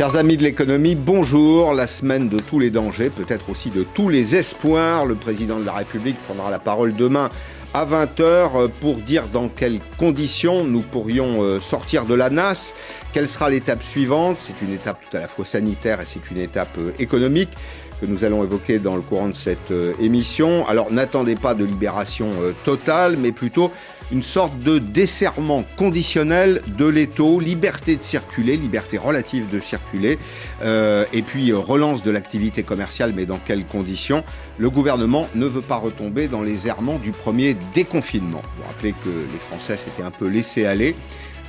Chers amis de l'économie, bonjour. La semaine de tous les dangers, peut-être aussi de tous les espoirs. Le président de la République prendra la parole demain à 20h pour dire dans quelles conditions nous pourrions euh, sortir de la NAS. Quelle sera l'étape suivante? C'est une étape tout à la fois sanitaire et c'est une étape euh, économique que nous allons évoquer dans le courant de cette euh, émission. Alors n'attendez pas de libération totale, mais plutôt une sorte de desserrement conditionnel de l'étau, liberté de circuler, liberté relative de circuler, euh, et puis euh, relance de l'activité commerciale, mais dans quelles conditions? Le gouvernement ne veut pas retomber dans les errements du premier déconfinement. Vous rappelez que les Français s'étaient un peu laissés aller.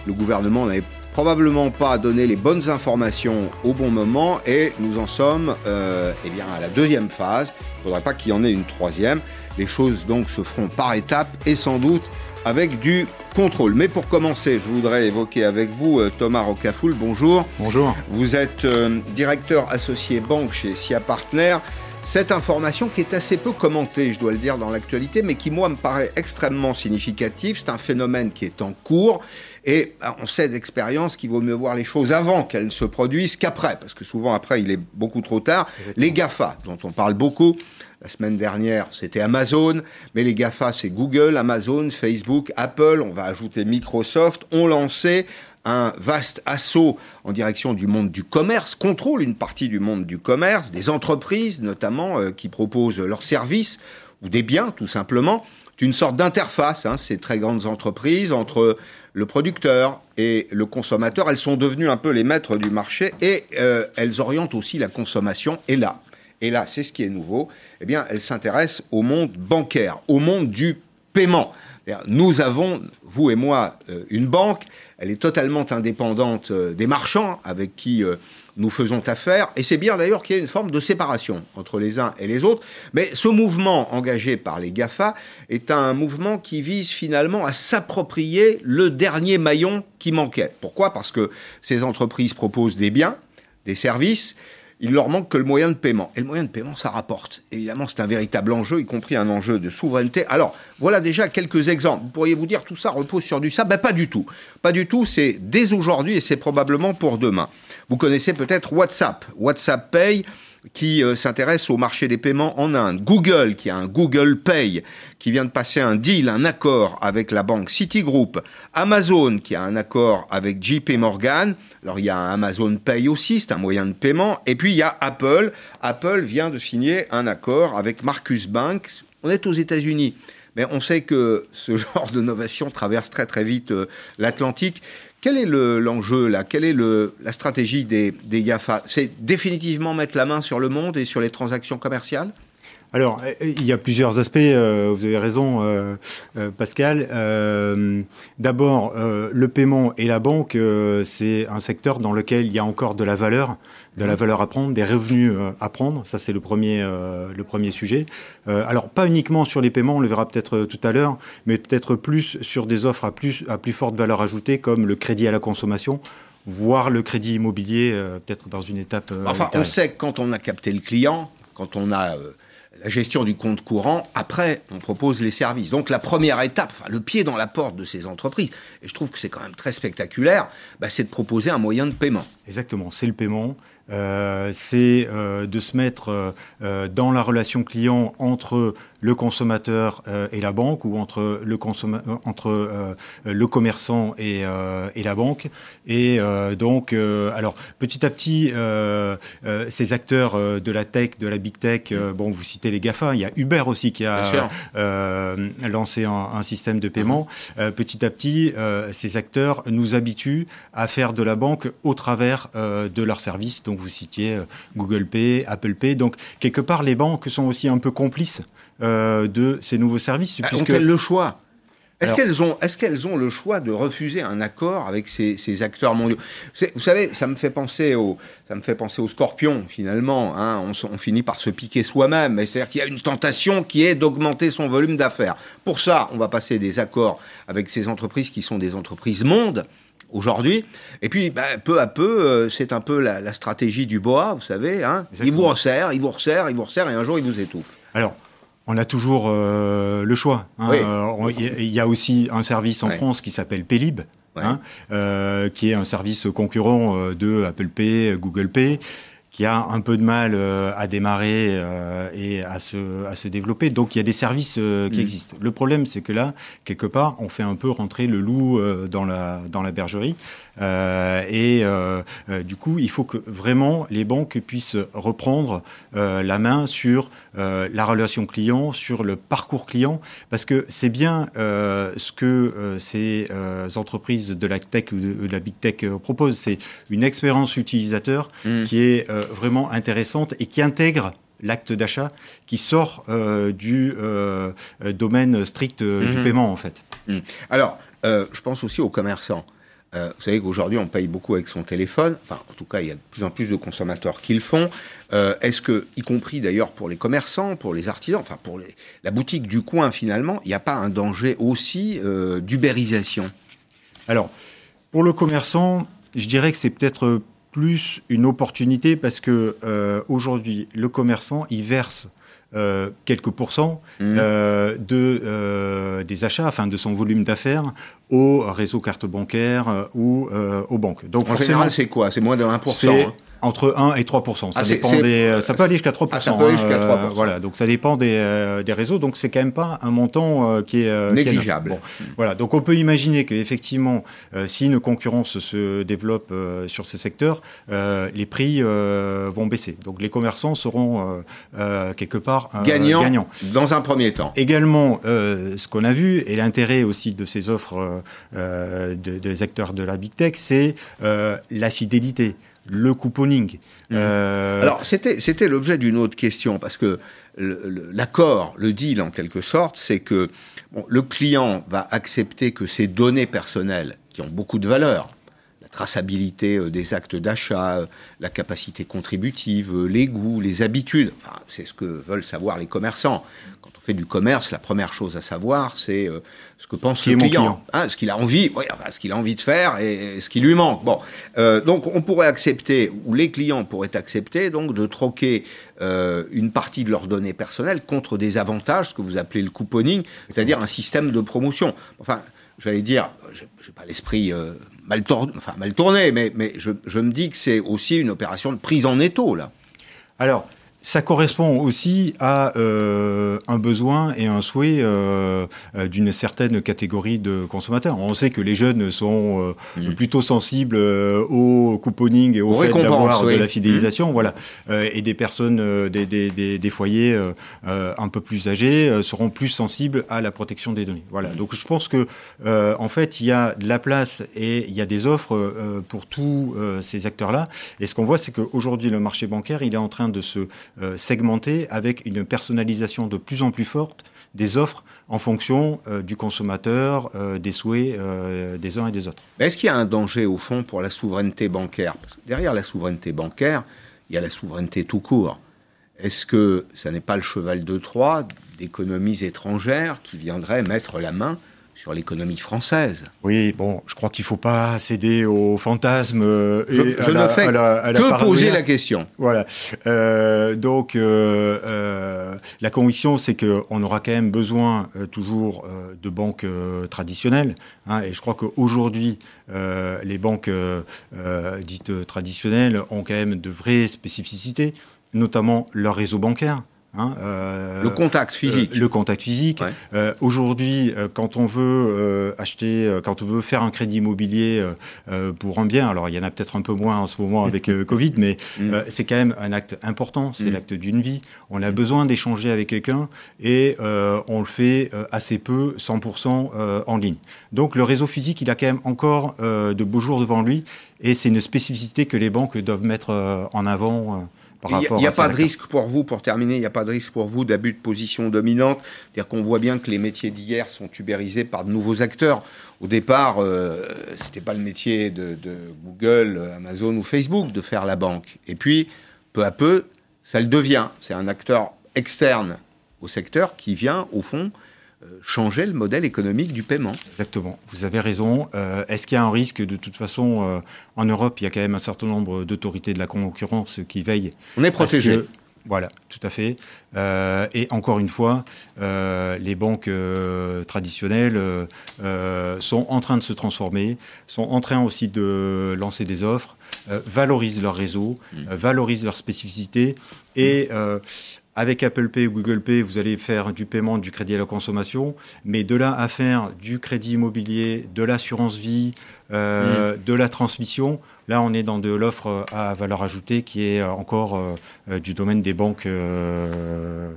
Le gouvernement n'avait probablement pas donné les bonnes informations au bon moment et nous en sommes euh, eh bien, à la deuxième phase. Il ne faudrait pas qu'il y en ait une troisième. Les choses donc se feront par étapes et sans doute avec du contrôle. Mais pour commencer, je voudrais évoquer avec vous euh, Thomas Rocafoul. Bonjour. Bonjour. Vous êtes euh, directeur associé banque chez SIA Partner. Cette information qui est assez peu commentée, je dois le dire, dans l'actualité, mais qui, moi, me paraît extrêmement significative. C'est un phénomène qui est en cours. Et bah, on sait d'expérience qu'il vaut mieux voir les choses avant qu'elles ne se produisent qu'après, parce que souvent après, il est beaucoup trop tard. Les GAFA, dont on parle beaucoup, la semaine dernière, c'était Amazon, mais les GAFA, c'est Google, Amazon, Facebook, Apple, on va ajouter Microsoft, ont lancé un vaste assaut en direction du monde du commerce, contrôle une partie du monde du commerce, des entreprises notamment euh, qui proposent leurs services ou des biens tout simplement. Une sorte d'interface, hein, ces très grandes entreprises, entre le producteur et le consommateur. Elles sont devenues un peu les maîtres du marché et euh, elles orientent aussi la consommation. Et là, et là, c'est ce qui est nouveau, eh bien, elle s'intéresse au monde bancaire, au monde du paiement. Nous avons, vous et moi, euh, une banque, elle est totalement indépendante euh, des marchands avec qui nous faisons affaire, et c'est bien d'ailleurs qu'il y ait une forme de séparation entre les uns et les autres, mais ce mouvement engagé par les GAFA est un mouvement qui vise finalement à s'approprier le dernier maillon qui manquait. Pourquoi? Parce que ces entreprises proposent des biens, des services, il leur manque que le moyen de paiement. Et le moyen de paiement, ça rapporte. Évidemment, c'est un véritable enjeu, y compris un enjeu de souveraineté. Alors, voilà déjà quelques exemples. Vous pourriez vous dire, tout ça repose sur du ça Ben, pas du tout. Pas du tout, c'est dès aujourd'hui et c'est probablement pour demain. Vous connaissez peut-être WhatsApp. WhatsApp Pay, qui euh, s'intéresse au marché des paiements en Inde. Google, qui a un Google Pay, qui vient de passer un deal, un accord avec la banque Citigroup. Amazon, qui a un accord avec JP Morgan. Alors il y a un Amazon Pay aussi, c'est un moyen de paiement. Et puis il y a Apple. Apple vient de signer un accord avec Marcus Bank. On est aux États-Unis. Mais on sait que ce genre d'innovation traverse très très vite euh, l'Atlantique. Quel est l'enjeu là? Quelle est le, la stratégie des, des GAFA C'est définitivement mettre la main sur le monde et sur les transactions commerciales? Alors, euh, il y a plusieurs aspects, euh, vous avez raison euh, Pascal. D'abord, le paiement et la banque, c'est un secteur dans lequel il y a encore de la valeur, de la valeur à prendre, des revenus à prendre. Ça, c'est le premier, le premier sujet. alors, pas uniquement sur les paiements, on le verra peut-être tout à l'heure, mais peut-être plus sur des offres à plus, à plus forte valeur ajoutée, comme le crédit à la consommation voire le crédit immobilier, peut-être dans une étape. enfin, on sait que quand on a capté le client, quand on a la gestion du compte courant. Après, on propose les services. Donc la première étape, le pied dans la porte de ces entreprises, et je trouve que c'est quand même très spectaculaire, bah, c'est de proposer un moyen de paiement. Exactement, c'est le paiement. Euh, c'est euh, de se mettre euh, dans la relation client entre le consommateur et la banque ou entre le, entre, le commerçant et, et, la banque. Et donc, alors petit à petit, ces acteurs de la tech, de la big tech, bon, vous citez les GAFA, il y a Uber aussi qui a lancé un, un, système de paiement. Mm-hmm. petit à petit, ces acteurs nous habituent à faire de la banque au travers de leurs services. Donc vous citiez euh, Google Pay, Apple Pay. Donc, quelque part, les banques sont aussi un peu complices euh, de ces nouveaux services. Ah, puisque... Ont-elles le choix? Est-ce qu'elles ont, est qu'elles ont le choix de refuser un accord avec ces, acteurs mondiaux? Vous savez, ça me fait penser au, ça me fait penser aux scorpions finalement. Hein. on, on, finit par se piquer soi-même. C'est-à-dire qu'il y a une tentation qui est d'augmenter son volume d'affaires. Pour ça, on va passer des accords avec ces entreprises qui sont des entreprises mondes aujourd'hui. Et puis, bah, peu à peu, euh, c'est un peu la, stratégie du boa, vous savez. Hein. Il vous resserre, il vous resserre, il vous resserre, et un jour, il vous étouffe. Alors, on a toujours euh, le choix. Hein. Euh, il y a aussi un service en France qui s'appelle Pélib. hein, qui est un service concurrent de Apple Pay, Google Pay qui a un peu de mal euh, à démarrer euh, et à se, à se développer. Donc il y a des services euh, qui mm. existent. Le problème, c'est que là, quelque part, on fait un peu rentrer le loup dans, la, dans la bergerie. et du coup, il faut que vraiment les banques puissent reprendre la main sur la relation client, sur le parcours client, parce que c'est bien ce que ces entreprises de la tech ou de, la big tech proposent. C'est une expérience utilisateur mm. qui est vraiment intéressante et qui intègre l'acte d'achat qui sort euh, du euh, domaine strict euh, du mhm. paiement en fait. Mhm. Alors, je pense aussi aux commerçants. vous savez qu'aujourd'hui, on paye beaucoup avec son téléphone. Enfin, en tout cas, il y a de plus en plus de consommateurs qui le font. Est-ce que, y compris d'ailleurs pour les commerçants, pour les artisans, enfin pour les, la boutique du coin finalement, il n'y a pas un danger aussi d'ubérisation? Alors, pour le commerçant, je dirais que c'est peut-être plus une opportunité parce que euh, aujourd'hui, le commerçant, il verse euh, quelques pourcents mmh. euh, de, des achats, enfin de son volume d'affaires, au réseau carte bancaire ou aux banques. Donc en général, c'est quoi? C'est moins de 1% entre 1 et 3 Ça, ah, dépend des, ça peut aller jusqu'à 3 ah, ça peut aller jusqu'à 3 hein, Voilà, donc ça dépend des, euh, des réseaux. Donc c'est quand même pas un montant euh, qui est euh, négligeable. voilà, donc on peut imaginer qu'effectivement, si une concurrence se développe sur ce secteur, les prix vont baisser. Donc les commerçants seront quelque part gagnants, gagnants, dans un premier temps. Également, ce qu'on a vu et l'intérêt aussi de ces offres des acteurs de la big tech, c'est la fidélité le couponing. Mmh. Euh, Alors, c'était l'objet d'une autre question, parce que l'accord, le, deal en quelque sorte, c'est que le client va accepter que ses données personnelles, qui ont beaucoup de valeur, traçabilité euh, des actes d'achat, euh, la capacité contributive, les goûts, les habitudes, enfin, c'est ce que veulent savoir les commerçants. Fait du commerce, la première chose à savoir, c'est euh, ce que pense le client, hein, ce qu'il a envie, ce qu'il a envie de faire et, ce qui lui manque. Bon, euh, donc on pourrait accepter, ou les clients pourraient accepter, donc de troquer euh, une partie de leurs données personnelles contre des avantages, ce que vous appelez le couponing, c'est-à-dire un système de promotion. Enfin, j'allais dire, j'ai pas l'esprit mal, tourné, enfin, mal tourné, mais, mais je, je me dis que c'est aussi une opération de prise en étau là. Alors, ça correspond aussi à euh, un besoin et un souhait euh, euh, d'une certaine catégorie de consommateurs. On sait que les jeunes sont mmh. plutôt sensibles au couponing et au fait d'avoir de la fidélisation, mmh. voilà. et des personnes, des, des, des, des foyers un peu plus âgés seront plus sensibles à la protection des données. Voilà. Donc je pense que en fait il y a de la place et il y a des offres pour tous ces acteurs-là. Et ce qu'on voit, c'est qu'aujourd'hui le marché bancaire, il est en train de se euh, avec une personnalisation de plus en plus forte des offres en fonction euh, du consommateur, euh, des souhaits des uns et des autres. Est-ce qu'il y a un danger au fond pour la souveraineté bancaire? Parce que derrière la souveraineté bancaire, il y a la souveraineté tout court. Est-ce que ça n'est pas le cheval de Troie d'économies étrangères qui viendraient mettre la main sur l'économie française. Oui, bon, je crois qu'il ne faut pas céder au fantasme. Euh, je, ne fais que poser la question. Voilà. Euh, donc, euh, la conviction, c'est qu'on aura quand même besoin toujours de banques traditionnelles. Hein, et je crois qu'aujourd'hui, les banques dites traditionnelles ont quand même de vraies spécificités, notamment leur réseau bancaire. Hein, euh, le contact physique. Euh, le contact physique. Euh, aujourd'hui, quand on veut acheter, quand on veut faire un crédit immobilier pour un bien, alors il y en a peut-être un peu moins en ce moment avec Covid, mais mm. c'est quand même un acte important. C'est mm. l'acte d'une vie. On a besoin d'échanger avec quelqu'un et on le fait assez peu, 100% en ligne. Donc le réseau physique, il a quand même encore de beaux jours devant lui et c'est une spécificité que les banques doivent mettre en avant. Il n'y a, pas de risque pour vous, pour terminer, il n'y a pas de risque pour vous d'abus de position dominante. C'est-à-dire qu'on voit bien que les métiers d'hier sont ubérisés par de nouveaux acteurs. Au départ, euh, ce n'était pas le métier de, de, Google, Amazon ou Facebook de faire la banque. Et puis, peu à peu, ça le devient. C'est un acteur externe au secteur qui vient, au fond, changer le modèle économique du paiement. Exactement, vous avez raison. Euh, est-ce qu'il y a un risque de toute façon euh, En Europe, il y a quand même un certain nombre d'autorités de la concurrence qui veillent. On est protégé. Voilà, tout à fait. Euh, et encore une fois, euh, les banques euh, traditionnelles sont en train de se transformer, sont en train aussi de lancer des offres, valorisent leur réseau, mmh. valorisent leurs spécificités et avec Apple Pay ou Google Pay, vous allez faire du paiement, du crédit à la consommation, mais de là à faire du crédit immobilier, de l'assurance vie, mmh. de la transmission, Là, on est dans de l'offre à valeur ajoutée qui est encore euh, du domaine des banques euh,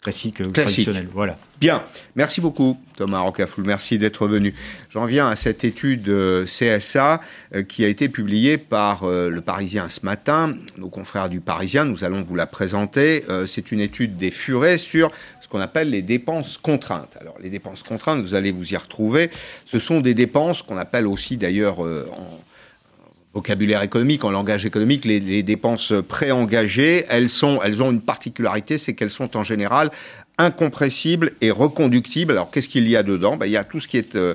euh, classiques, traditionnelles. Voilà. Bien, merci beaucoup Thomas Rocafoul, merci d'être venu. J'en viens à cette étude CSA qui a été publiée par le Parisien ce matin, nos confrères du Parisien, nous allons vous la présenter. C'est une étude des Furets sur ce qu'on appelle les dépenses contraintes. Alors les dépenses contraintes, vous allez vous y retrouver, ce sont des dépenses qu'on appelle aussi d'ailleurs en vocabulaire économique, en langage économique, les, dépenses préengagées, elles, sont, elles ont une particularité, c'est qu'elles sont en général incompressibles et reconductibles. Alors qu'est-ce qu'il y a dedans? Ben, Il y a tout ce qui est euh,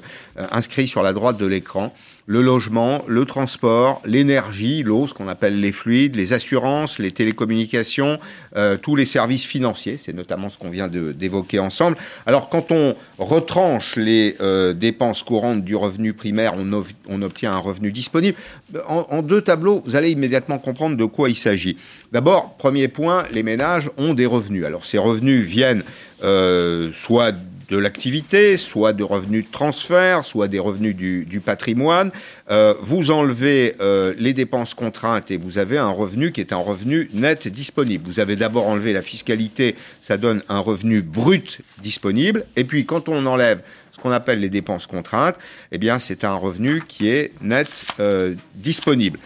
inscrit sur la droite de l'écran le logement, le transport, l'énergie, l'eau, ce qu'on appelle les fluides, les assurances, les télécommunications, euh, tous les services financiers. C'est notamment ce qu'on vient d'évoquer ensemble. Alors quand on retranche les euh, dépenses courantes du revenu primaire, on, obtient un revenu disponible. En, en, deux tableaux, vous allez immédiatement comprendre de quoi il s'agit. D'abord, premier point, les ménages ont des revenus. Alors ces revenus viennent euh, soit de l'activité, soit de revenus de transfert, soit des revenus du, patrimoine. Euh, vous enlevez euh, les dépenses contraintes et vous avez un revenu qui est un revenu net disponible. Vous avez d'abord enlevé la fiscalité, ça donne un revenu brut disponible. Et puis quand on enlève ce qu'on appelle les dépenses contraintes, eh bien c'est un revenu qui est net euh, disponible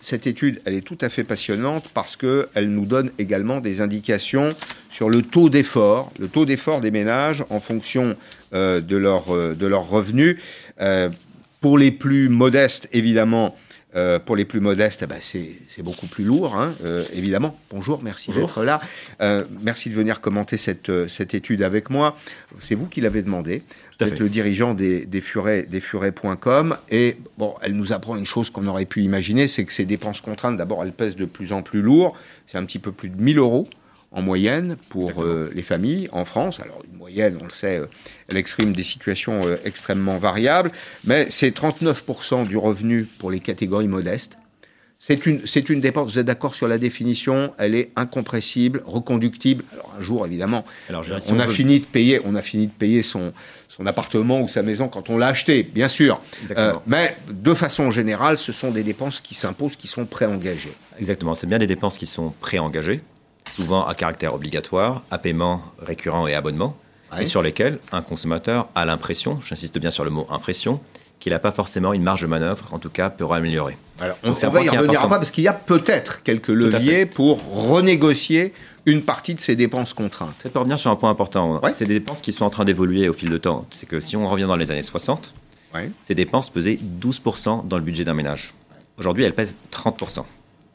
cette étude, elle est tout à fait passionnante parce qu'elle nous donne également des indications sur le taux d'effort, le taux d'effort des ménages en fonction euh, de, leur, euh, de leurs revenus. Euh, pour les plus modestes, évidemment, pour les plus modestes, eh ben, c'est beaucoup plus lourd, hein, évidemment. Bonjour, merci d'être là. merci de venir commenter cette, cette étude avec moi. C'est vous qui l'avez demandé. Êtes le dirigeant des, des furets, des furets.com. Et bon, elle nous apprend une chose qu'on aurait pu imaginer, c'est que ces dépenses contraintes, d'abord, elles pèsent de plus en plus lourd. C'est un petit peu plus de 1000 euros en moyenne pour euh, les familles en France. Alors une moyenne, on le sait, euh, elle exprime des situations euh, extrêmement variables, mais c'est 39% du revenu pour les catégories modestes. C'est une, c'est une dépense, vous êtes d'accord sur la définition, elle est incompressible, reconductible. Alors un jour, évidemment, Alors, on, a fini de payer, on a fini de payer son, son appartement ou sa maison quand on l'a acheté, bien sûr. mais de façon générale, ce sont des dépenses qui s'imposent, qui sont préengagées. Exactement, c'est bien des dépenses qui sont préengagées souvent à caractère obligatoire, à paiement récurrent et abonnement, et sur lesquels un consommateur a l'impression, j'insiste bien sur le mot impression, qu'il n'a pas forcément une marge de manœuvre, en tout cas pour améliorer. Alors, on, va y revenir pas parce qu'il y a peut-être quelques leviers pour renégocier une partie de ces dépenses contraintes. Ça peut revenir sur un point important. C'est des dépenses qui sont en train d'évoluer au fil de temps. C'est que si on revient dans les années 60, ces dépenses pesaient 12% dans le budget d'un ménage. Aujourd'hui, elles pèsent 30%.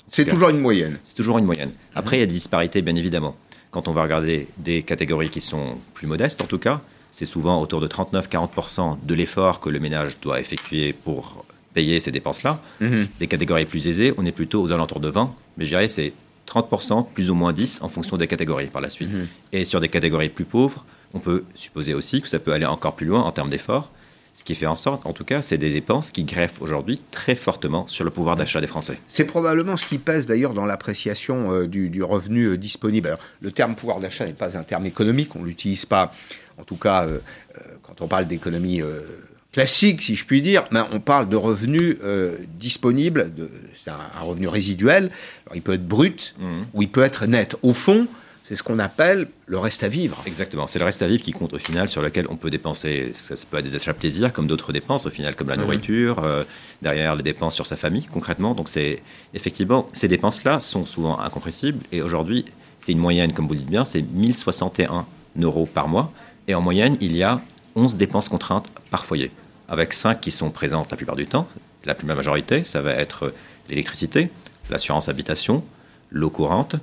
C'est toujours une moyenne. C'est toujours une moyenne. Après, il y a des disparités, bien évidemment. Quand on va regarder des catégories qui sont plus modestes, en tout cas, c'est souvent autour de 39-40% de l'effort que le ménage doit effectuer pour payer ces dépenses-là. Mhm. Des catégories plus aisées, on est plutôt aux alentours de 20, mais je dirais c'est 30%, plus ou moins 10% en fonction des catégories par la suite. Mhm. Et sur des catégories plus pauvres, on peut supposer aussi que ça peut aller encore plus loin en termes d'effort. Ce qui fait en sorte, en tout cas, c'est des dépenses qui greffent aujourd'hui très fortement sur le pouvoir d'achat des Français. C'est probablement ce qui pèse d'ailleurs dans l'appréciation euh, du, revenu euh, disponible. Alors, le terme pouvoir d'achat n'est pas un terme économique, on ne l'utilise pas, en tout cas, euh, quand on parle d'économie classique, si je puis dire, mais on parle de revenus disponibles, c'est un, revenu résiduel, il peut être brut mmh. ou il peut être net. Au fond, c'est ce qu'on appelle le reste à vivre. Exactement, c'est le reste à vivre qui compte au final, sur lequel on peut dépenser, ça, peut être des achats plaisir, comme d'autres dépenses au final, comme la nourriture, euh, derrière les dépenses sur sa famille concrètement. Donc c'est effectivement, ces dépenses-là sont souvent incompressibles, et aujourd'hui, c'est une moyenne, comme vous le dites bien, c'est 1061 euros par mois, et en moyenne, il y a 11 dépenses contraintes par foyer, avec 5 qui sont présentes la plupart du temps. La plus majorité, ça va être l'électricité, l'assurance habitation, l'eau courante,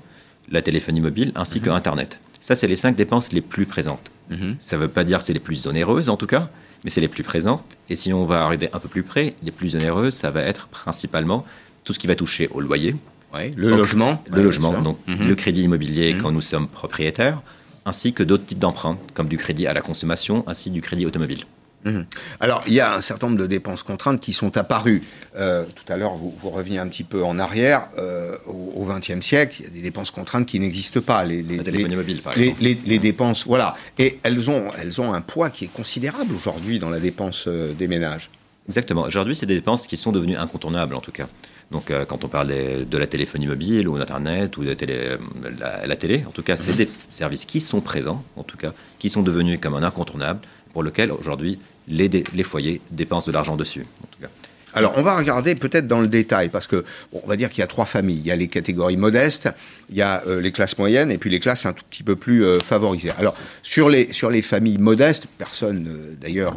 la téléphonie mobile ainsi que mhm. Internet. Ça, c'est les cinq dépenses les plus présentes. Mhm. Ça ne veut pas dire que c'est les plus onéreuses en tout cas, mais c'est les plus présentes. Et si on va arriver un peu plus près, les plus onéreuses, ça va être principalement tout ce qui va toucher au loyer, le logement. Le logement, donc mhm. le crédit immobilier quand nous sommes propriétaires, ainsi que d'autres types d'emprunts, comme du crédit à la consommation, ainsi du crédit automobile. Mhm. Alors, il y a un certain nombre de dépenses contraintes qui sont apparues. Euh, tout à l'heure, vous, vous reveniez un petit peu en arrière. Euh, au XXe siècle, il y a des dépenses contraintes qui n'existent pas. Les, les, les, mobile, par les, les, dépenses, voilà. Et elles ont, elles ont un poids qui est considérable aujourd'hui dans la dépense euh, des ménages. Exactement. Aujourd'hui, c'est des dépenses qui sont devenues incontournables, en tout cas. Donc, euh, quand on parle de la téléphonie mobile ou d'Internet ou de télé, la, la, télé, en tout cas, c'est des services qui sont présents, en tout cas, qui sont devenus comme un incontournable, pour lequel aujourd'hui les, les foyers dépensent de l'argent dessus. En tout cas. Alors, on va regarder peut-être dans le détail, parce que on va dire qu'il y a trois familles. Il y a les catégories modestes, il y a euh, les classes moyennes, et puis les classes un tout petit peu plus euh, favorisées. Alors, sur les, sur les familles modestes, personne, euh, d'ailleurs,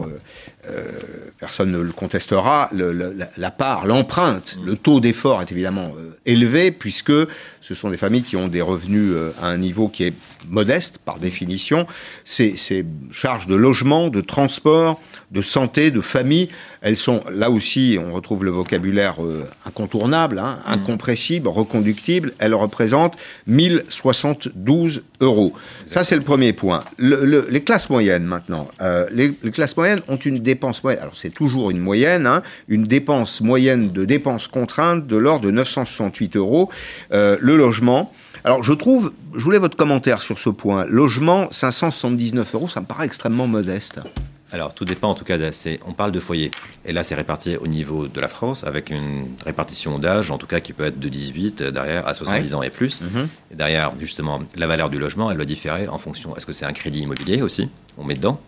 personne ne le contestera, le, la, la, part, l'empreinte, le taux d'effort est évidemment élevé, puisque ce sont des familles qui ont des revenus à un niveau qui est modeste, par définition. Ces, ces charges de logement, de transport, de santé, de famille, elles sont là aussi, on retrouve le vocabulaire euh, incontournable, hein, mm. incompressible, reconductible. Elles représentent 1072 euros. Ça, c'est le premier point. les classes moyennes, maintenant. Euh, les, classes moyennes ont une dépense moyenne. Alors, c'est toujours une moyenne, hein, une dépense moyenne de dépenses contraintes de l'ordre de 968 euros. Euh, le logement. Alors, je trouve, je voulais votre commentaire sur ce point. Logement, 579 euros, ça me paraît extrêmement modeste. Alors, tout dépend en tout cas. On parle de foyer. Et là, c'est réparti au niveau de la France avec une répartition d'âge, en tout cas, qui peut être de 18 euh, derrière à 70 ans et plus. Mhm. Et derrière, justement, la valeur du logement, elle va différer en fonction. Est-ce que c'est un crédit immobilier aussi On met dedans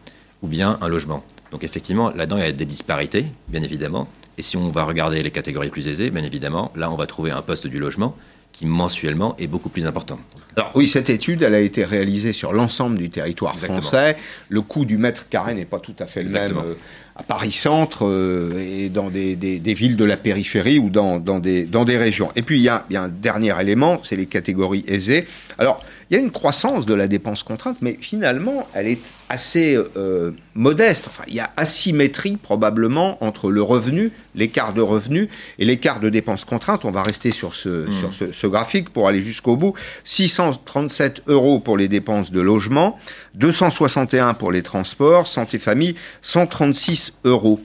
Ou bien un logement Donc, effectivement, là-dedans, il y a des disparités, bien évidemment. Et si on va regarder les catégories plus aisées, bien évidemment, là, on va trouver un poste du logement qui mensuellement est beaucoup plus important. Alors oui, cette étude, elle a été réalisée sur l'ensemble du territoire français. Le coût du mètre carré n'est pas tout à fait le même euh, à Paris Centre euh, et dans des, des, villes de la périphérie ou dans, dans, des, dans des régions. Et puis il y, a, y a un dernier élément, c'est les catégories aisées. Alors il y a une croissance de la dépense contrainte, mais finalement, elle est assez euh, modeste. Enfin, il y a asymétrie probablement entre le revenu, l'écart de revenu et l'écart de dépenses contraintes. On va rester sur ce, hmm. sur ce, ce graphique pour aller jusqu'au bout. 637 euros pour les dépenses de logement, 261 pour les transports, santé famille, 136 euros.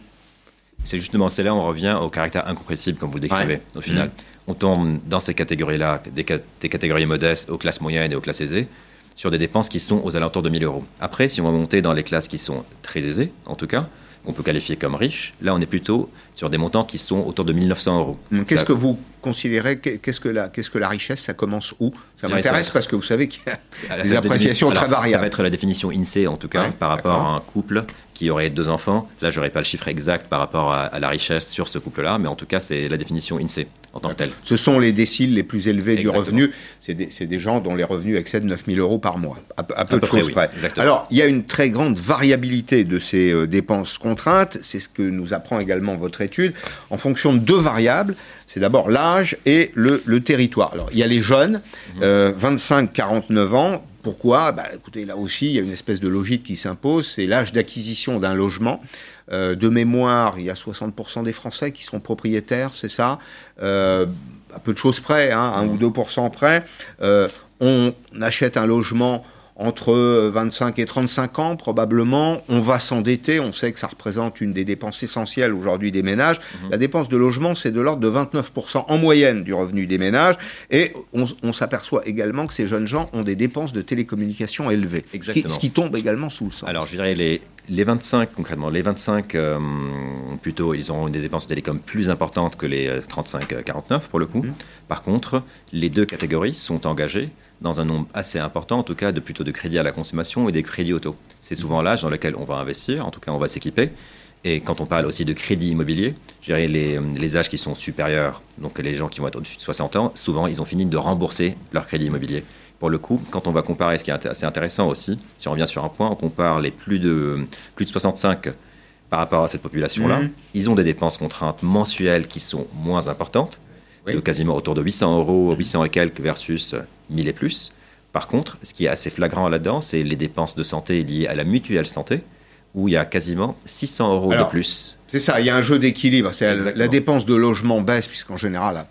C'est justement, c'est là on revient au caractère incompressible, comme vous le décrivez, au final. Hmm on tombe dans ces catégories-là, des, catégories modestes aux classes moyennes et aux classes aisées, sur des dépenses qui sont aux alentours de 1000 euros. Après, si on va monter dans les classes qui sont très aisées, en tout cas, qu'on peut qualifier comme riches, là on est plutôt sur des montants qui sont autour de 1900 euros. Qu'est-ce que vous considérez, qu'est-ce que, la, qu'est-ce que la richesse, ça commence où? Ça m'intéresse parce que vous savez qu'il y a ah, des appréciations très variables. Ça va être la définition INSEE en tout cas, par rapport à un couple qui aurait deux enfants. Là, je n'aurais pas le chiffre exact par rapport à, la richesse sur ce couple-là, mais en tout cas, c'est la définition INSEE en tant que telle. Ce sont les déciles les plus élevés du revenu. C'est des, gens dont les revenus excèdent 9000 euros par mois, à, peu, de choses près. Alors, il y a une très grande variabilité de ces euh, dépenses contraintes. C'est ce que nous apprend également votre étude, en fonction de deux variables. C'est d'abord l'âge et le, territoire. Alors, il y a les jeunes, 25-49 mhm. euh, ans, pourquoi? Bah, Écoutez, là aussi, il y a une espèce de logique qui s'impose. C'est l'âge d'acquisition d'un logement. Euh, de mémoire, il y a 60% des Français qui sont propriétaires, c'est ça? Euh, À peu de choses près, hein, 1 ou 2% près. Euh, on achète un logement entre 25 et 35 ans probablement, on va s'endetter, on sait que ça représente une des dépenses essentielles aujourd'hui des ménages. Mhm. La dépense de logement, c'est de l'ordre de 29% en moyenne du revenu des ménages, et on, s'aperçoit également que ces jeunes gens ont des dépenses de télécommunications élevées, ce qui, tombe également sous le sens. Alors je dirais les, les 25 concrètement, les 25 euh, plutôt, ils auront des dépenses de télécom plus importantes que les 35-49 euh, pour le coup. Mhm. Par contre, les deux catégories sont engagées dans un nombre assez important, en tout cas, de plutôt de crédits à la consommation et des crédits auto. C'est souvent l'âge dans lequel on va investir, en tout cas, on va s'équiper. Et quand on parle aussi de crédit immobilier, je dirais les, les âges qui sont supérieurs, donc les gens qui vont être au-dessus de 60 ans, souvent ils ont fini de rembourser leur crédit immobilier. Pour le coup, quand on va comparer, ce qui est assez intéressant aussi, si on revient sur un point, on compare les plus de, plus de 65 par rapport à cette population-là, mmh. ils ont des dépenses contraintes mensuelles qui sont moins importantes, de quasiment autour de 800 euros, 800 et quelques versus 1000 et plus. Par contre, ce qui est assez flagrant là-dedans, c'est les dépenses de santé liées à la mutuelle santé, où il y a quasiment 600 euros de plus C'est ça, il y a un jeu d'équilibre. La dépense de logement baisse, puisqu'en général, à,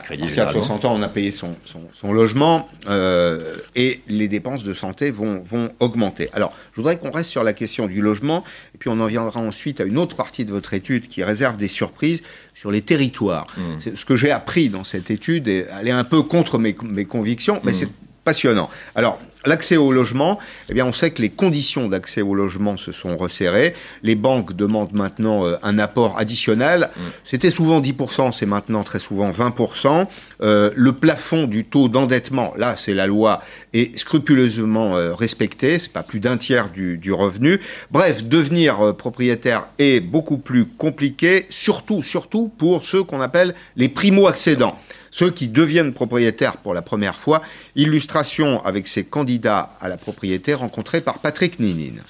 crédit, 60 ans, on a payé son, son, logement, euh, et les dépenses de santé vont, vont augmenter. Alors, je voudrais qu'on reste sur la question du logement, et puis on en viendra ensuite à une autre partie de votre étude qui réserve des surprises sur les territoires. Mmh. Ce que j'ai appris dans cette étude, et elle est un peu contre mes, mes convictions, mais mmh. c'est passionnant. Alors, L'accès au logement, eh bien, on sait que les conditions d'accès au logement se sont resserrées. Les banques demandent maintenant euh, un apport additionnel. Mm. C'était souvent 10%, c'est maintenant très souvent 20%. Euh, le plafond du taux d'endettement, là, c'est la loi, est scrupuleusement euh, respecté. C'est pas plus d'un tiers du, du, revenu. Bref, devenir euh, propriétaire est beaucoup plus compliqué, surtout, surtout pour ceux qu'on appelle les primo-accédants ceux qui deviennent propriétaires pour la première fois. Illustration avec ces candidats à la propriété rencontrés par Patrick Ninine.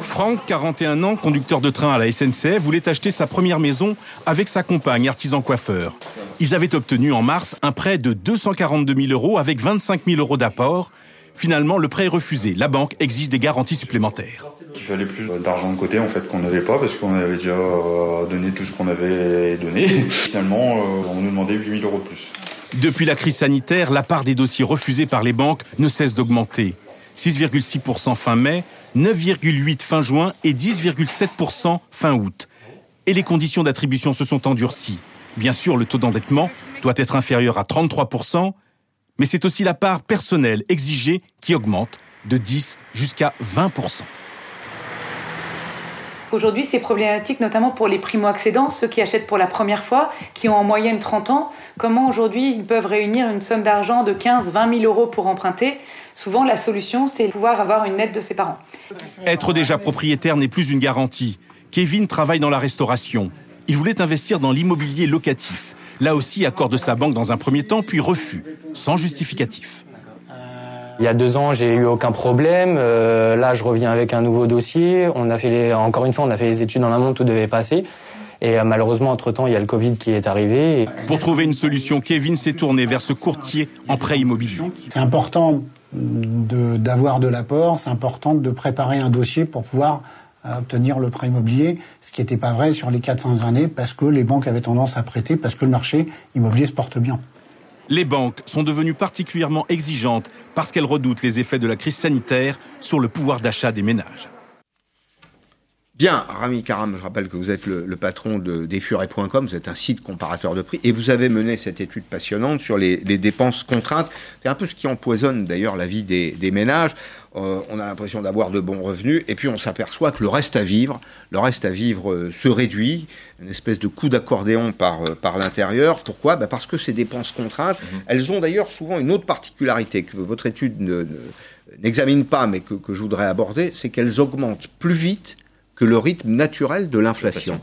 Franck, 41 ans, conducteur de train à la SNCF, voulait acheter sa première maison avec sa compagne, artisan coiffeur. Ils avaient obtenu en mars un prêt de 242 000 euros avec 25 000 euros d'apport. Finalement, le prêt est refusé. La banque exige des garanties supplémentaires. Il fallait plus d'argent de côté en fait qu'on n'avait pas parce qu'on avait déjà euh, donné tout ce qu'on avait donné. Finalement, euh, on nous demandait 8 000 euros de plus. Depuis la crise sanitaire, la part des dossiers refusés par les banques ne cesse d'augmenter. 6,6% fin mai, 9,8% fin juin et 10,7% fin août. Et les conditions d'attribution se sont endurcies. Bien sûr, le taux d'endettement doit être inférieur à 33%, mais c'est aussi la part personnelle exigée qui augmente de 10 jusqu'à 20%. Aujourd'hui, c'est problématique notamment pour les primo-accédants, ceux qui achètent pour la première fois, qui ont en moyenne 30 ans. Comment aujourd'hui ils peuvent réunir une somme d'argent de 15, 20 000 euros pour emprunter? Souvent, la solution, c'est pouvoir avoir une aide de ses parents. Être déjà propriétaire n'est plus une garantie. Kevin travaille dans la restauration. Il voulait investir dans l'immobilier locatif. Là aussi, accord de sa banque dans un premier temps, puis refus, sans justificatif. Il y a deux ans, j'ai eu aucun problème. Euh, là, je reviens avec un nouveau dossier. On a fait les, encore une fois, on a fait les études en amont, tout devait passer. Et euh, malheureusement, entre-temps, il y a le Covid qui est arrivé. Pour trouver une solution, Kevin s'est tourné vers ce courtier en prêt immobilier. C'est important d'avoir de, l'apport, c'est important de préparer un dossier pour pouvoir euh, obtenir le prêt immobilier, ce qui n'était pas vrai sur les 400 années parce que les banques avaient tendance à prêter, parce que le marché immobilier se porte bien. Les banques sont devenues particulièrement exigeantes parce qu'elles redoutent les effets de la crise sanitaire sur le pouvoir d'achat des ménages. Bien, Rami Karam, je rappelle que vous êtes le, patron de desfurets.com, vous êtes un site comparateur de prix, et vous avez mené cette étude passionnante sur les, dépenses contraintes. C'est un peu ce qui empoisonne d'ailleurs la vie des, ménages. Euh, on a l'impression d'avoir de bons revenus, et puis on s'aperçoit que le reste à vivre, le reste à vivre euh, se réduit, une espèce de coup d'accordéon par, euh, par l'intérieur. Pourquoi? Bah Parce que ces dépenses contraintes, mhm. elles ont d'ailleurs souvent une autre particularité que votre étude n'examine pas, mais que, que je voudrais aborder, c'est qu'elles augmentent plus vite que le rythme naturel de l'inflation.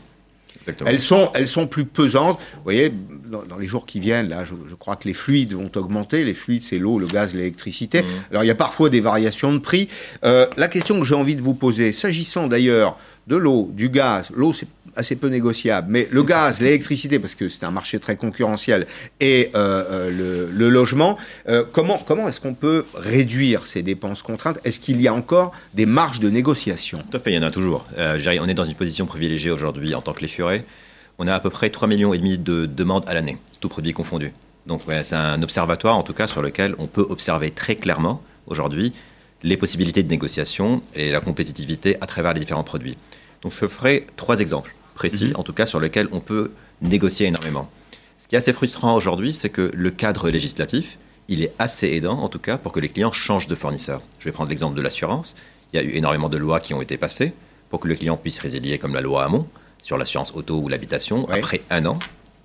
Elles sont, elles sont plus pesantes. Vous voyez, dans, les jours qui viennent, là, je, crois que les fluides vont augmenter. Les fluides, c'est l'eau, le gaz, l'électricité. Mmh. Alors, il y a parfois des variations de prix. Euh, la question que j'ai envie de vous poser, s'agissant d'ailleurs de l'eau, du gaz, l'eau, c'est assez peu négociable. Mais le gaz, l'électricité, parce que c'est un marché très concurrentiel, et euh, euh, le, logement, euh, comment, comment est-ce qu'on peut réduire ces dépenses contraintes? Est-ce qu'il y a encore des marges de négociation? Tout à fait, il y en a toujours. on est dans une position privilégiée aujourd'hui en tant que les furets. On a à peu près 3,5 millions de demandes à l'année, tout produit confondu. Donc c'est un observatoire en tout cas sur lequel on peut observer très clairement aujourd'hui les possibilités de négociation et la compétitivité à travers les différents produits. Donc je ferai trois exemples précis, mhm. en tout cas sur lesquels on peut négocier énormément. Ce qui est assez frustrant aujourd'hui, c'est que le cadre législatif, il est assez aidant, en tout cas, pour que les clients changent de fournisseur. Je vais prendre l'exemple de l'assurance. Il y a eu énormément de lois qui ont été passées pour que le client puisse résilier, comme la loi Hamon, sur l'assurance auto ou l'habitation. Après un an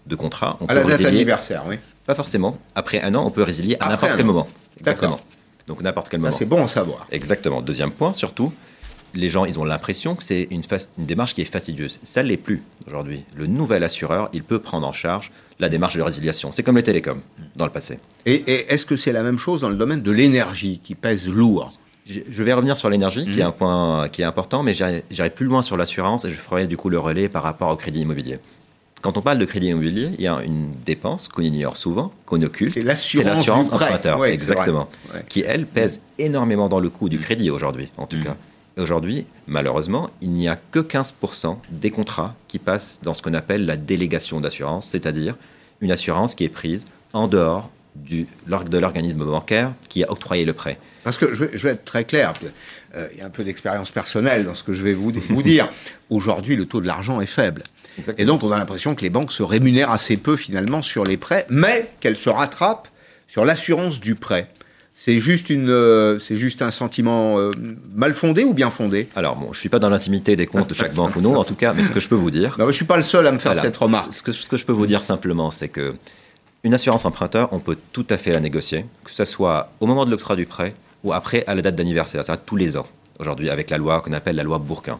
de contrat, on à la date anniversaire, oui. Pas forcément. Après un an, on peut résilier à n'importe quel moment. Exactement. Donc n'importe quel moment. C'est bon à savoir. Exactement. Deuxième point, surtout, les gens, ils ont l'impression que c'est une, démarche qui est fastidieuse. Ça ne l'est plus aujourd'hui. Le nouvel assureur, il peut prendre en charge la démarche de résiliation. C'est comme les télécoms dans le passé. Et, est-ce que c'est la même chose dans le domaine de l'énergie qui pèse lourd? Je vais revenir sur l'énergie, qui est mmh. un point qui est important, mais j'irai plus loin sur l'assurance et je ferai du coup le relais par rapport au crédit immobilier. Quand on parle de crédit immobilier, il y a une dépense qu'on ignore souvent, qu'on occulte. C'est l'assurance emprunteur, exactement, qui elle pèse énormément dans le coût du crédit aujourd'hui, en tout mmh. cas Aujourd'hui, malheureusement, il n'y a que 15% des contrats qui passent dans ce qu'on appelle la délégation d'assurance, c'est-à-dire une assurance qui est prise en dehors du, de l'organisme bancaire qui a octroyé le prêt. Parce que je vais, être très clair, euh, il y a un peu d'expérience personnelle dans ce que je vais vous, vous dire. Aujourd'hui, le taux de l'argent est faible. Et donc, on a l'impression que les banques se rémunèrent assez peu finalement sur les prêts, mais qu'elles se rattrapent sur l'assurance du prêt. C'est juste, une, euh, c'est juste un sentiment euh, mal fondé ou bien fondé? Alors, bon, je ne suis pas dans l'intimité des comptes de chaque banque ou non, en tout cas, mais ce que je peux vous dire. je ne suis pas le seul à me faire cette remarque. Ce que, ce que je peux vous dire simplement, c'est que une assurance emprunteur, on peut tout à fait la négocier, que ce soit au moment de l'octroi du prêt ou après à la date d'anniversaire, c'est-à-dire tous les ans, aujourd'hui, avec la loi qu'on appelle la loi Bourquin.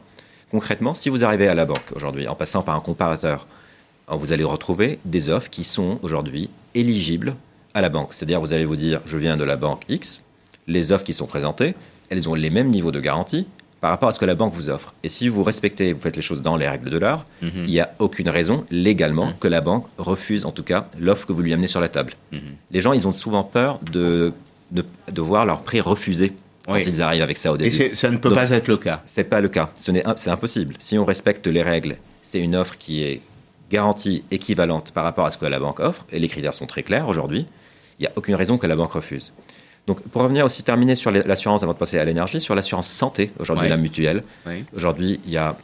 Concrètement, si vous arrivez à la banque aujourd'hui en passant par un comparateur, vous allez retrouver des offres qui sont aujourd'hui éligibles à la banque. C'est-à-dire, vous allez vous dire, je viens de la banque X, les offres qui sont présentées, elles ont les mêmes niveaux de garantie par rapport à ce que la banque vous offre. Et si vous respectez, vous faites les choses dans les règles de l'art, mhm. il n'y a aucune raison légalement mhm. que la banque refuse en tout cas l'offre que vous lui amenez sur la table. Mhm. Les gens, ils ont souvent peur de, de, voir leur prix refusé quand ils arrivent avec ça au début. Et ça ne peut pas être le cas. C'est pas le cas. C'est impossible. Si on respecte les règles, c'est une offre qui est garantie équivalente par rapport à ce que la banque offre, et les critères sont très clairs aujourd'hui il n'y a aucune raison que la banque refuse. Donc, pour revenir aussi terminer sur l'assurance avant de passer à l'énergie, sur l'assurance santé, aujourd'hui la mutuelle, aujourd'hui il y a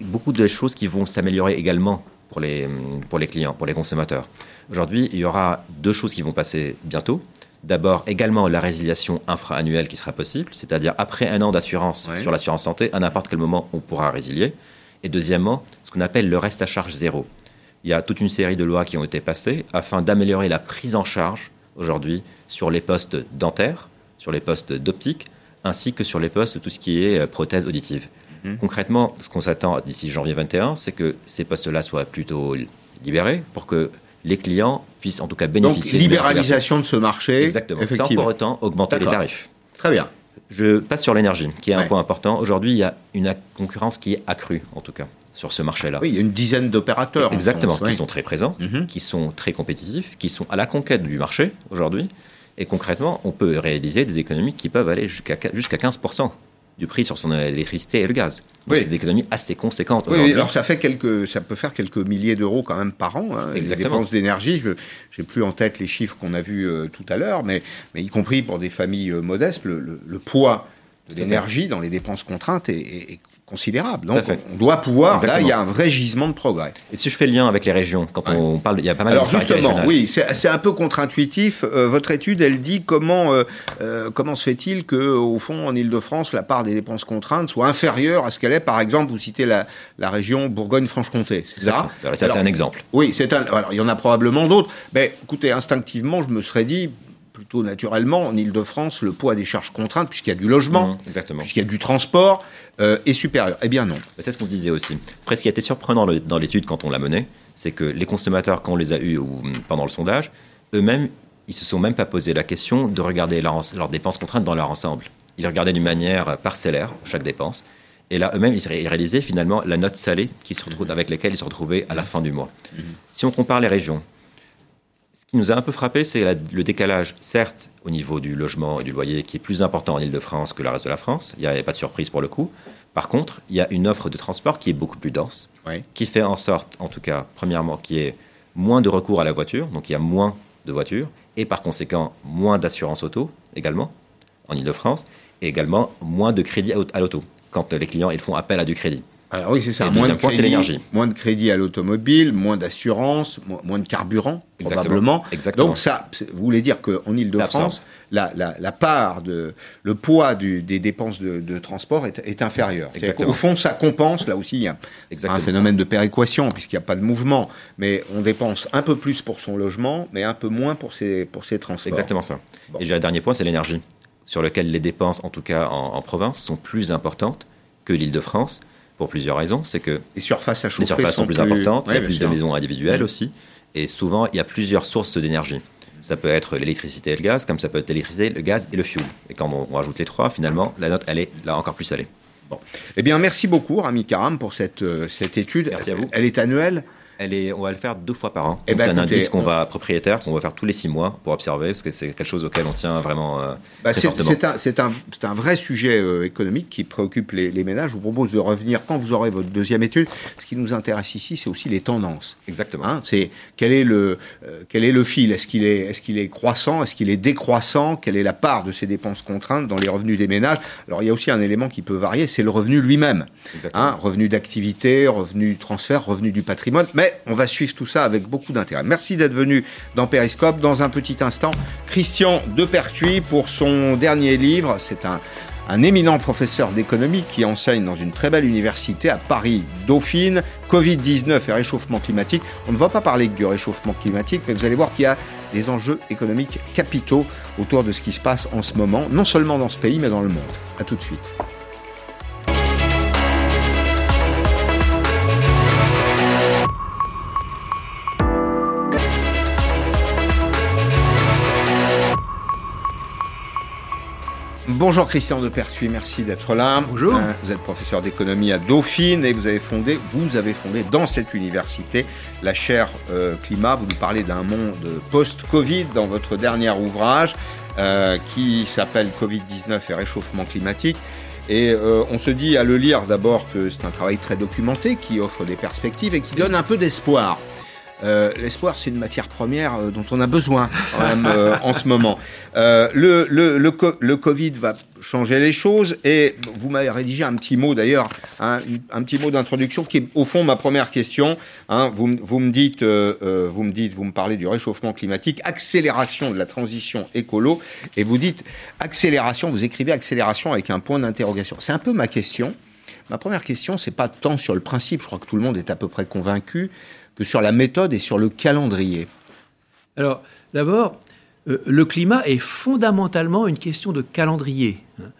beaucoup de choses qui vont s'améliorer également pour les, pour les clients, pour les consommateurs. Aujourd'hui, il y aura deux choses qui vont passer bientôt. D'abord, également la résiliation infra-annuelle qui sera possible, c'est-à-dire après un an d'assurance sur l'assurance santé, à n'importe quel moment, on pourra résilier. Et deuxièmement, ce qu'on appelle le reste à charge zéro. Il y a toute une série de lois qui ont été passées afin d'améliorer la prise en charge aujourd'hui sur les postes dentaires, sur les postes d'optique, ainsi que sur les postes de tout ce qui est euh, prothèse auditive. Mhm. Concrètement, ce qu'on s'attend d'ici janvier 21, c'est que ces postes-là soient plutôt libérés pour que les clients puissent en tout cas bénéficier. Donc, libéralisation de, ce marché. Exactement. Sans pour autant augmenter les tarifs. Très bien. Je passe sur l'énergie, qui est un point important. Aujourd'hui, il y a une concurrence qui est accrue, en tout cas sur ce marché-là. Oui, il y a une dizaine d'opérateurs. Exactement, qui sont très présents, mhm. qui sont très compétitifs, qui sont à la conquête du marché aujourd'hui. Et concrètement, on peut réaliser des économies qui peuvent aller jusqu'à jusqu'à 15% du prix sur son électricité et le gaz. Donc c'est des économies assez conséquentes. Oui, alors ça fait quelques, ça peut faire quelques milliers d'euros quand même par an. Hein, les dépenses d'énergie, je n'ai plus en tête les chiffres qu'on a vus euh, tout à l'heure, mais, mais y compris pour des familles euh, modestes, le, poids de l'énergie dans les dépenses contraintes est, considérable. Donc on doit pouvoir, là il y a un vrai gisement de progrès. Et si je fais le lien avec les régions, quand on parle, il y a pas mal Alors justement, oui, c'est un peu contre-intuitif. Euh, votre étude, elle dit comment, euh, euh, comment se fait-il que au fond, en Ile-de-France, la part des dépenses contraintes soit inférieure à ce qu'elle est, par exemple, vous citez la, la région Bourgogne-Franche-Comté, c'est ça c'est un exemple. Oui, c'est un, alors il y en a probablement d'autres, mais écoutez, instinctivement, je me serais dit, plutôt naturellement, en Ile-de-France, le poids des charges contraintes, puisqu'il y a du logement, mmh, puisqu'il y a du transport, euh, est supérieur. Eh bien non. C'est ce qu'on disait aussi. Après, ce qui a été surprenant dans l'étude quand on l'a menée, c'est que les consommateurs, quand on les a eus ou, pendant le sondage, eux-mêmes, ils se sont même pas posé la question de regarder leurs dépenses contraintes dans leur ensemble. Ils regardaient d'une manière parcellaire chaque dépense. Et là, eux-mêmes, ils réalisaient finalement la note salée qui se retrouve, avec laquelle ils se retrouvaient à la fin du mois. Mmh. Si on compare les régions, qui nous a un peu frappé, c'est le décalage, certes, au niveau du logement et du loyer, qui est plus important en Ile-de-France que le reste de la France. Il n'y a pas de surprise pour le coup. Par contre, il y a une offre de transport qui est beaucoup plus dense, qui fait en sorte, en tout cas, premièrement, qu'il y ait moins de recours à la voiture, donc il y a moins de voitures, et par conséquent, moins d'assurance auto également, en Ile-de-France, et également moins de crédit à l'auto, quand les clients ils font appel à du crédit. Alors oui, c'est ça. moins de, crédit, moins de crédit à l'automobile, moins d'assurance, moins, de carburant, probablement. Exactement. Donc ça, vous voulez dire qu'en Ile-de-France, la, la, part, de, le poids des dépenses de, transport est, inférieur. Au fond, ça compense, là aussi, il y a un phénomène de péréquation, puisqu'il n'y a pas de mouvement, mais on dépense un peu plus pour son logement, mais un peu moins pour ses, pour ses transports. Exactement ça. Et le dernier point, c'est l'énergie, sur lequel les dépenses, en tout cas en, en province, sont plus importantes que l'Île-de-France pour plusieurs raisons. C'est que les surfaces à chauffer les surfaces sont, plus, importantes, il y a plus de maisons individuelles mm. aussi, et souvent il y a plusieurs sources d'énergie. Ça peut être l'électricité et le gaz, comme ça peut être l'électricité, le gaz et le fuel. Et quand on, rajoute les trois, finalement, la note, elle est là encore plus salée. Bon. Eh bien, merci beaucoup, Rami Karam, pour cette, euh, cette étude. Merci à vous. Elle est annuelle Elle est, on va le faire deux fois par an. Eh ben, c'est un écoutez, indice qu'on on- va propriétaire, qu'on va faire tous les six mois pour observer, parce que c'est quelque chose auquel on tient vraiment euh, Bah, c'est un, vrai sujet euh, économique qui préoccupe les, les ménages. Je vous propose de revenir quand vous aurez votre deuxième étude. Ce qui nous intéresse ici, c'est aussi les tendances. Exactement. Hein, c'est quel est le euh, quel est le fil? Est-ce qu'il est est-ce qu'il est croissant? Est-ce qu'il est décroissant? Quelle est la part de ces dépenses contraintes dans les revenus des ménages? Alors il y a aussi un élément qui peut varier, c'est le revenu lui-même. Hein, revenu d'activité, revenu transfert, revenu du patrimoine. Mais on va suivre tout ça avec beaucoup d'intérêt. Merci d'être venu dans Périscope. Dans un petit instant, Christian Depertuis pour son dernier livre. C'est un, un éminent professeur d'économie qui enseigne dans une très belle université à Paris, Dauphine. Covid-19 et réchauffement climatique. On ne va pas parler que du réchauffement climatique, mais vous allez voir qu'il y a des enjeux économiques capitaux autour de ce qui se passe en ce moment, non seulement dans ce pays, mais dans le monde. À tout de suite. Bonjour Christian de Pertuis, merci d'être là. Bonjour. Euh, vous êtes professeur d'économie à Dauphine et vous avez fondé, vous avez fondé dans cette université la chaire euh, climat. Vous nous parlez d'un monde post-Covid dans votre dernier ouvrage euh, qui s'appelle Covid-19 et réchauffement climatique. Et euh, on se dit à le lire d'abord que c'est un travail très documenté qui offre des perspectives et qui donne un peu d'espoir. Euh, L'espoir, c'est une matière première euh, dont on a besoin quand même euh, en ce moment. Le, le, le, co- le Covid va changer les choses et vous m'avez rédigé un petit mot d'ailleurs, hein, un petit mot d'introduction qui est au fond ma première question. Hein, vous, me- vous me dites, vous me dites, vous me parlez du réchauffement climatique, accélération de la transition écolo et vous dites accélération. Vous écrivez accélération avec un point d'interrogation. C'est un peu ma question. Ma première question, c'est pas tant sur le principe, je crois que tout le monde est à peu près convaincu, que sur la méthode et sur le calendrier. Alors, d'abord, euh, le climat est fondamentalement une question de calendrier. hein.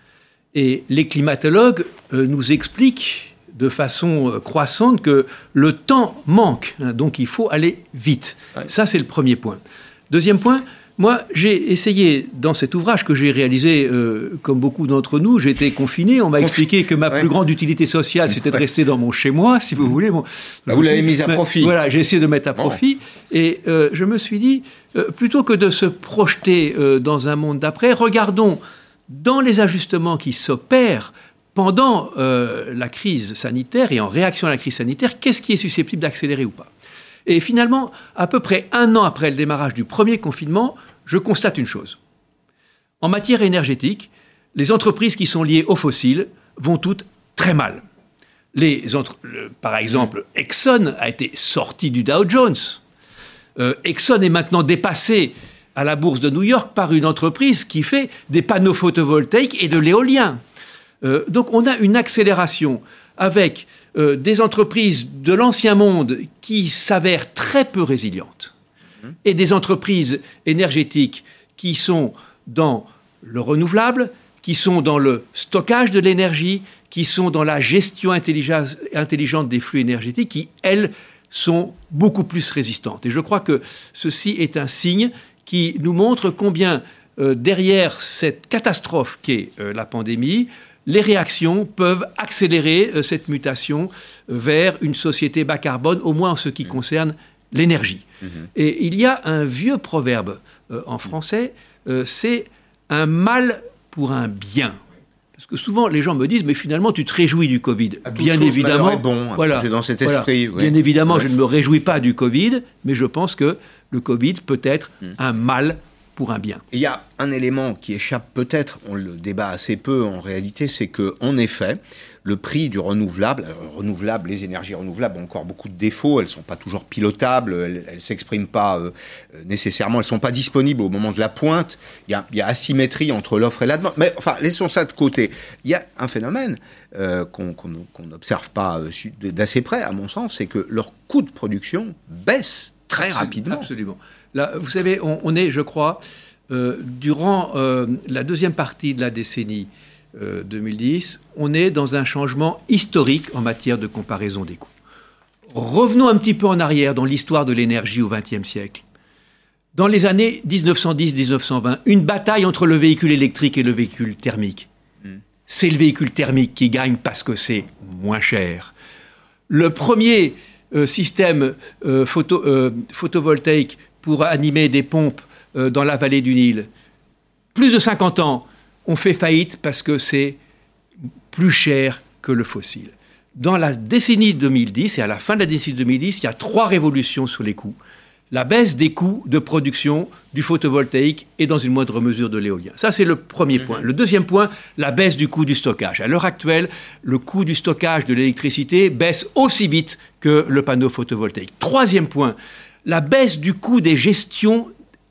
Et les climatologues euh, nous expliquent de façon euh, croissante que le temps manque, hein, donc il faut aller vite. Ça, c'est le premier point. Deuxième point, moi, j'ai essayé, dans cet ouvrage que j'ai réalisé, euh, comme beaucoup d'entre nous, j'étais confiné, on m'a Confi- expliqué que ma Ouais. plus grande utilité sociale, c'était de rester dans mon chez-moi, si vous voulez. Bon, Bah, je vous l'avez mise à profit. Voilà, j'ai essayé de mettre à Bon. profit. Et euh, je me suis dit, euh, plutôt que de se projeter dans un monde d'après, regardons dans les ajustements qui s'opèrent pendant la crise sanitaire et en réaction à la crise sanitaire, qu'est-ce qui est susceptible d'accélérer ou pas Et finalement, à peu près un an après le démarrage du premier confinement, je constate une chose. En matière énergétique, les entreprises qui sont liées aux fossiles vont toutes très mal. Les entre- par exemple, Exxon a été sorti du Dow Jones. Euh, Exxon est maintenant dépassé à la bourse de New York par une entreprise qui fait des panneaux photovoltaïques et de l'éolien. Euh, donc on a une accélération avec euh, des entreprises de l'ancien monde qui s'avèrent très peu résilientes et des entreprises énergétiques qui sont dans le renouvelable, qui sont dans le stockage de l'énergie, qui sont dans la gestion intelligente des flux énergétiques, qui, elles, sont beaucoup plus résistantes. Et je crois que ceci est un signe qui nous montre combien, euh, derrière cette catastrophe qu'est euh, la pandémie, les réactions peuvent accélérer euh, cette mutation vers une société bas carbone, au moins en ce qui concerne l'énergie. Et il y a un vieux proverbe euh, en français, euh, c'est un mal pour un bien. Parce que souvent, les gens me disent, mais finalement, tu te réjouis du Covid. À Bien évidemment. malheur est bon. Voilà. C'est dans cet Voilà. esprit, oui. Bien évidemment, Ouais. je ne me réjouis pas du Covid, mais je pense que le Covid peut être Hmm. un mal pour un bien. Il y a un élément qui échappe peut-être, on le débat assez peu en réalité, c'est que en effet, le prix du renouvelable, euh, renouvelable, les énergies renouvelables ont encore beaucoup de défauts, elles sont pas toujours pilotables, elles, elles s'expriment pas euh, euh, nécessairement, elles sont pas disponibles au moment de la pointe. Il y a, il y a asymétrie entre l'offre et la demande. Mais enfin, laissons ça de côté. Il y a un phénomène euh, qu'on n'observe pas d'assez près, à mon sens, c'est que leur coût de production baisse très rapidement. Absolument. Là, vous savez, on, on est, je crois, euh, durant euh, la deuxième partie de la décennie euh, 2010, on est dans un changement historique en matière de comparaison des coûts. Revenons un petit peu en arrière dans l'histoire de l'énergie au XXe siècle. Dans les années 1910-1920, une bataille entre le véhicule électrique et le véhicule thermique. C'est le véhicule thermique qui gagne parce que c'est moins cher. Le premier système photovoltaïque pour animer des pompes dans la vallée du Nil, plus de 50 ans, on fait faillite parce que c'est plus cher que le fossile. Dans la décennie 2010 et à la fin de la décennie 2010, il y a trois révolutions sur les coûts. La baisse des coûts de production du photovoltaïque et dans une moindre mesure de l'éolien. Ça, c'est le premier point. Le deuxième point, la baisse du coût du stockage. À l'heure actuelle, le coût du stockage de l'électricité baisse aussi vite que le panneau photovoltaïque. Troisième point, la baisse du coût des gestions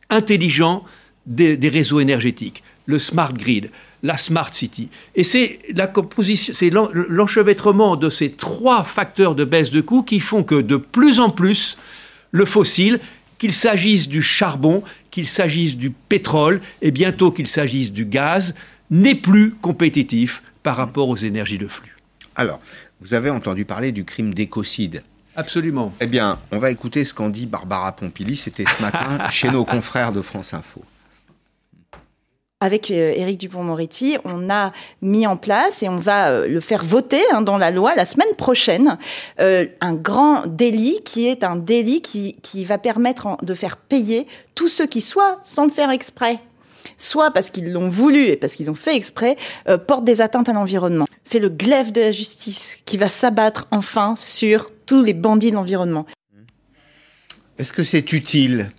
intelligentes des, réseaux énergétiques, le smart grid la Smart City. Et c'est la composition, c'est l'enchevêtrement de ces trois facteurs de baisse de coûts qui font que de plus en plus, le fossile, qu'il s'agisse du charbon, qu'il s'agisse du pétrole et bientôt qu'il s'agisse du gaz, n'est plus compétitif par rapport aux énergies de flux. Alors, vous avez entendu parler du crime d'écocide. Absolument. Eh bien, on va écouter ce qu'en dit Barbara Pompili, c'était ce matin chez nos confrères de France Info avec euh, Éric Dupont-Moretti, on a mis en place et on va euh, le faire voter hein, dans la loi la semaine prochaine euh, un grand délit qui est un délit qui, qui va permettre de faire payer tous ceux qui, soit sans le faire exprès, soit parce qu'ils l'ont voulu et parce qu'ils ont fait exprès, portent des atteintes à l'environnement. C'est le glaive de la justice qui va s'abattre enfin sur tous les bandits de l'environnement. Est-ce que c'est utile?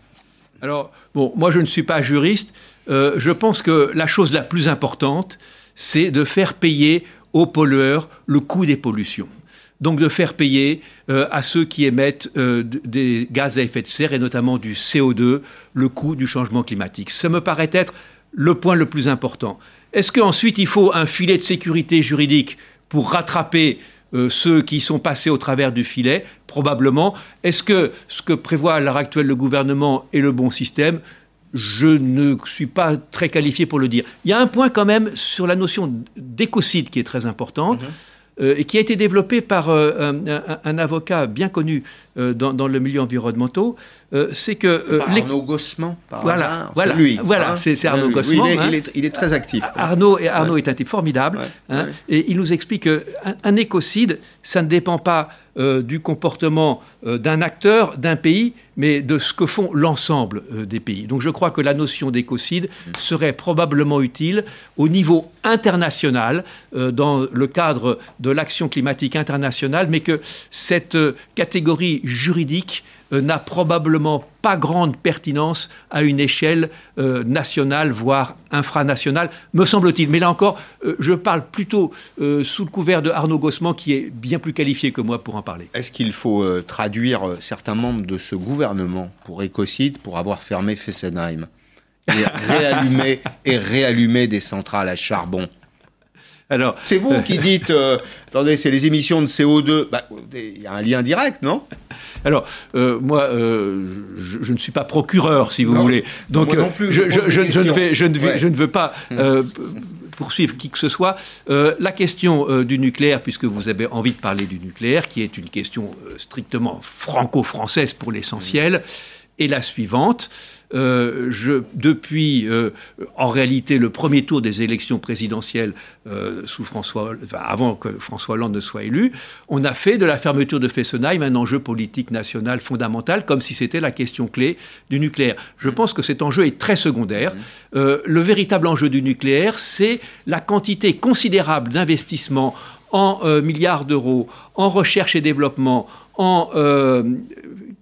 Alors, bon, moi je ne suis pas juriste, euh, je pense que la chose la plus importante, c'est de faire payer aux pollueurs le coût des pollutions. Donc de faire payer euh, à ceux qui émettent euh, des gaz à effet de serre et notamment du CO2 le coût du changement climatique. Ça me paraît être le point le plus important. Est-ce qu'ensuite il faut un filet de sécurité juridique pour rattraper ceux qui sont passés au travers du filet Probablement. Est-ce que ce que prévoit à l'heure actuelle le gouvernement est le bon système? Je ne suis pas très qualifié pour le dire. Il y a un point quand même sur la notion d'écocide qui est très importante. Mhm. Euh, et qui a été développé par euh, un, avocat bien connu euh, dans, le milieu environnemental, c'est que... Arnaud Gossman, par voilà, voilà, lui. Voilà, hein. c'est Arnaud Gossman. Hein. il, est, très actif. Arnaud, et Arnaud est un type formidable, hein, et il nous explique qu'un écocide, ça ne dépend pas euh, du comportement euh, d'un acteur, d'un pays, mais de ce que font l'ensemble euh, des pays. Donc je crois que la notion d'écocide serait probablement utile au niveau international, dans le cadre de l'action climatique internationale, mais que cette catégorie juridique n'a probablement pas grande pertinence à une échelle euh, nationale, voire infranationale, me semble-t-il. Mais là encore, euh, je parle plutôt sous le couvert de Arnaud Gossman, qui est bien plus qualifié que moi pour en parler. Est-ce qu'il faut traduire certains membres de ce gouvernement pour écocide pour avoir fermé Fessenheim et réallumer, et réallumer des centrales à charbon? Alors, c'est vous qui dites, euh, attendez, c'est les émissions de CO2. Bah, il y a un lien direct, non? Alors, euh, moi, euh, je, ne suis pas procureur, si vous voulez. Donc, non plus, je, ne vais, je, ne veux pas hum. poursuivre qui que ce soit. la question du nucléaire, puisque vous avez envie de parler du nucléaire, qui est une question strictement franco-française pour l'essentiel, est la suivante. Euh, je, depuis, euh, en réalité, le premier tour des élections présidentielles euh, sous François, avant que François Hollande ne soit élu, on a fait de la fermeture de Fessenheim un enjeu politique national fondamental, comme si c'était la question clé du nucléaire. Je pense que cet enjeu est très secondaire. le véritable enjeu du nucléaire, c'est la quantité considérable d'investissements en milliards d'euros, en recherche et développement, en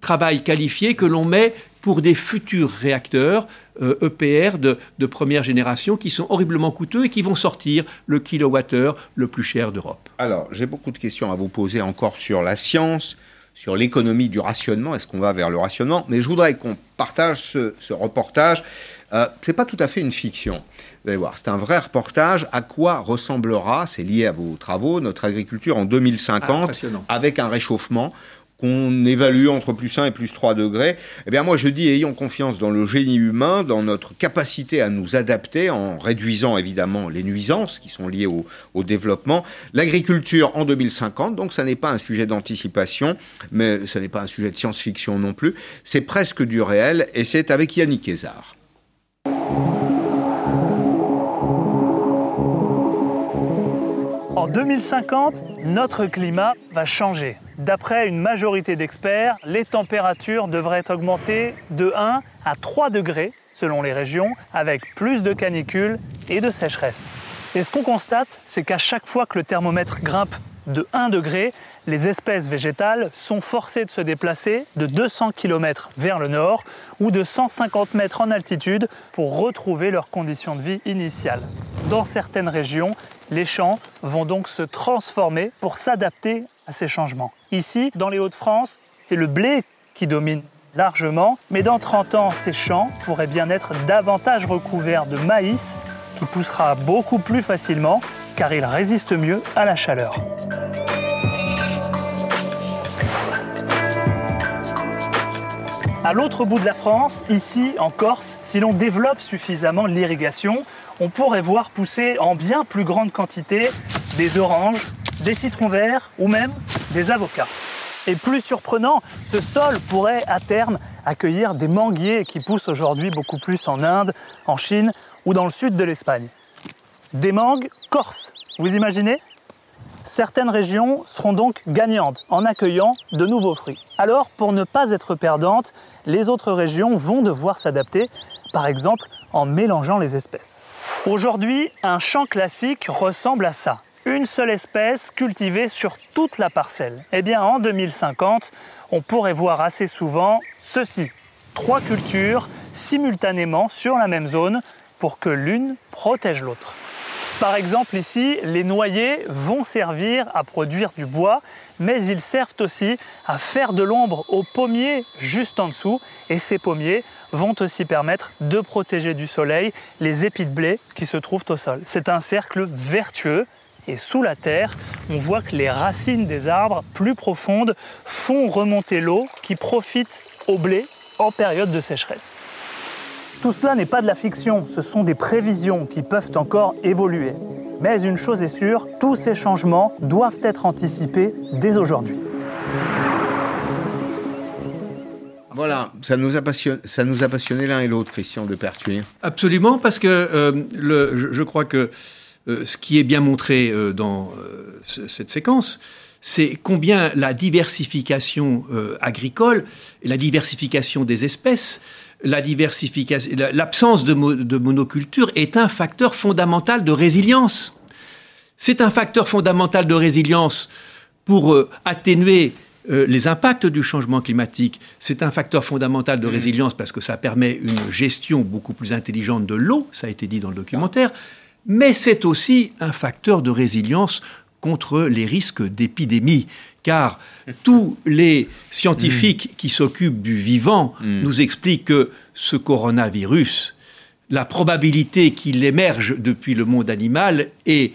travail qualifié que l'on met pour des futurs réacteurs EPR euh, e de, première génération qui sont horriblement coûteux et qui vont sortir le kilowattheure le plus cher d'Europe. Alors, j'ai beaucoup de questions à vous poser encore sur la science, sur l'économie du rationnement. Est-ce qu'on va vers le rationnement? Mais je voudrais qu'on partage ce, reportage. Euh, ce n'est pas tout à fait une fiction. Vous allez voir, c'est un vrai reportage. À quoi ressemblera, c'est lié à vos travaux, notre agriculture en 2050 ah, avec un réchauffement qu'on évalue entre plus 1 et plus 3 degrés, eh bien moi je dis ayons confiance dans le génie humain, dans notre capacité à nous adapter en réduisant évidemment les nuisances qui sont liées au, au développement. L'agriculture en 2050, donc ça n'est pas un sujet d'anticipation, mais ce n'est pas un sujet de science-fiction non plus, c'est presque du réel et c'est avec Yannick Kézard. En 2050, notre climat va changer. D'après une majorité d'experts, les températures devraient augmenter de 1 à 3 degrés selon les régions, avec plus de canicules et de sécheresse. Et ce qu'on constate, c'est qu'à chaque fois que le thermomètre grimpe de 1 degré, les espèces végétales sont forcées de se déplacer de 200 km vers le nord ou de 150 mètres en altitude pour retrouver leurs conditions de vie initiales. Dans certaines régions, les champs vont donc se transformer pour s'adapter à ces changements. Ici, dans les Hauts-de-France, c'est le blé qui domine largement, mais dans 30 ans, ces champs pourraient bien être davantage recouverts de maïs qui poussera beaucoup plus facilement car il résiste mieux à la chaleur. À l'autre bout de la France, ici en Corse, si l'on développe suffisamment l'irrigation, on pourrait voir pousser en bien plus grande quantité des oranges, des citrons verts ou même des avocats. Et plus surprenant, ce sol pourrait à terme accueillir des manguiers qui poussent aujourd'hui beaucoup plus en Inde, en Chine ou dans le sud de l'Espagne. Des mangues corses, vous imaginez? Certaines régions seront donc gagnantes en accueillant de nouveaux fruits. Alors, pour ne pas être perdantes, les autres régions vont devoir s'adapter, par exemple en mélangeant les espèces. Aujourd'hui, un champ classique ressemble à ça une seule espèce cultivée sur toute la parcelle. Eh bien, en 2050, on pourrait voir assez souvent ceci trois cultures simultanément sur la même zone pour que l'une protège l'autre. Par exemple, ici, les noyers vont servir à produire du bois, mais ils servent aussi à faire de l'ombre aux pommiers juste en dessous. Et ces pommiers vont aussi permettre de protéger du soleil les épis de blé qui se trouvent au sol. C'est un cercle vertueux et sous la terre, on voit que les racines des arbres plus profondes font remonter l'eau qui profite au blé en période de sécheresse. Tout cela n'est pas de la fiction, ce sont des prévisions qui peuvent encore évoluer. Mais une chose est sûre, tous ces changements doivent être anticipés dès aujourd'hui. Voilà, ça nous a passionné, ça nous a passionné l'un et l'autre, Christian de Pertuis. Absolument, parce que euh, le, je crois que euh, ce qui est bien montré euh, dans euh, cette séquence, c'est combien la diversification agricole et la diversification des espèces, la diversification, l'absence de, de, monoculture est un facteur fondamental de résilience. C'est un facteur fondamental de résilience pour atténuer les impacts du changement climatique. C'est un facteur fondamental de mmh. résilience parce que ça permet une gestion beaucoup plus intelligente de l'eau, ça a été dit dans le documentaire mais c'est aussi un facteur de résilience contre les risques d'épidémie, car tous les scientifiques qui s'occupent du vivant mm. nous expliquent que ce coronavirus, la probabilité qu'il émerge depuis le monde animal est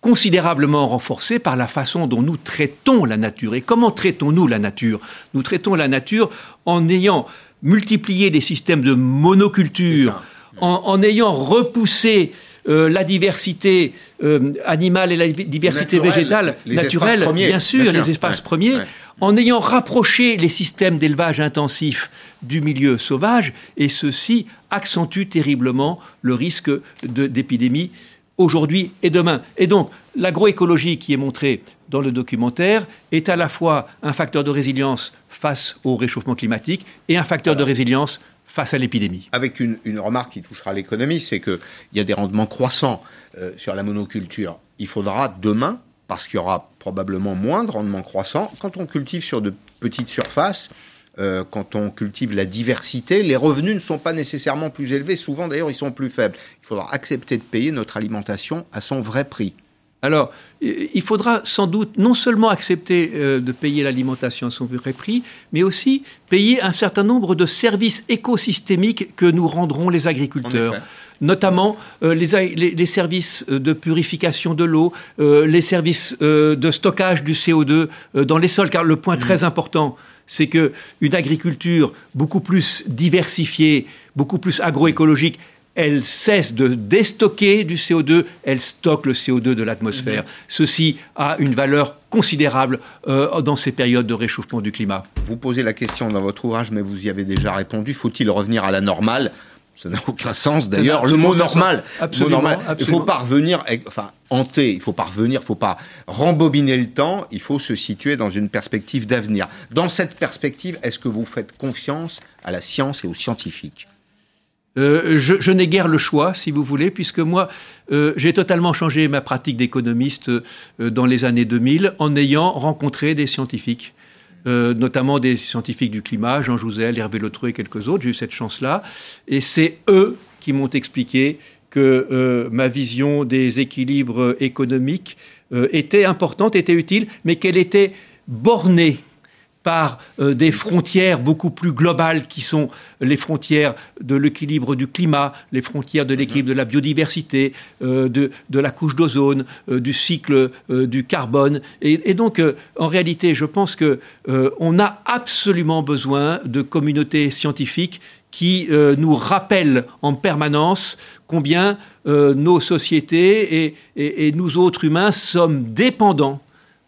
considérablement renforcée par la façon dont nous traitons la nature. Et comment traitons-nous la nature? Nous traitons la nature en ayant multiplié les systèmes de monoculture, en, ayant repoussé euh, la diversité euh, animale et la diversité végétale naturelle, bien, sûr, les espaces premiers, en ayant rapproché les systèmes d'élevage intensif du milieu sauvage, et ceci accentue terriblement le risque d'épidémie aujourd'hui et demain. Et donc, l'agroécologie qui est montrée dans le documentaire est à la fois un facteur de résilience face au réchauffement climatique et un facteur de résilience face à l'épidémie. Avec une, remarque qui touchera l'économie, c'est qu'il y a des rendements croissants euh, sur la monoculture. Il faudra demain, parce qu'il y aura probablement moins de rendements croissants, quand on cultive sur de petites surfaces, euh, quand on cultive la diversité, les revenus ne sont pas nécessairement plus élevés, souvent d'ailleurs ils sont plus faibles. Il faudra accepter de payer notre alimentation à son vrai prix. Alors, il faudra sans doute non seulement accepter euh, de payer l'alimentation à son vrai prix, mais aussi payer un certain nombre de services écosystémiques que nous rendrons les agriculteurs notamment euh, les, services de purification de l'eau, euh, les services de stockage du CO2 dans les sols, car le point mmh. très important, c'est que une agriculture beaucoup plus diversifiée, beaucoup plus agroécologique, elle cesse de déstocker du CO2, elle stocke le CO2 de l'atmosphère. Mhm. Ceci a une valeur considérable euh, dans ces périodes de réchauffement du climat. Vous posez la question dans votre ouvrage, mais vous y avez déjà répondu. Faut-il revenir à la normale? Ça n'a aucun sens d'ailleurs. Le mot normal. Absolument, normal. Il faut pas revenir, enfin, hanter, il faut pas revenir, il faut pas rembobiner le temps, il faut se situer dans une perspective d'avenir. Dans cette perspective, est-ce que vous faites confiance à la science et aux scientifiques? Euh, je, n'ai guère le choix, si vous voulez, puisque moi, euh, j'ai totalement changé ma pratique d'économiste euh, dans les années 2000 en ayant rencontré des scientifiques. Notamment des scientifiques du climat, Jean Jouzel, Hervé Lotreux et quelques autres. J'ai eu cette chance-là. Et c'est eux qui m'ont expliqué que ma vision des équilibres économiques était importante, était utile, mais qu'elle était bornée par euh, des frontières beaucoup plus globales qui sont les frontières de l'équilibre du climat, les frontières de l'équilibre de la biodiversité, euh, de, de, la couche d'ozone, euh, du cycle du carbone. Et, donc, en réalité, je pense que on a absolument besoin de communautés scientifiques qui nous rappellent en permanence combien nos sociétés et, et nous autres humains sommes dépendants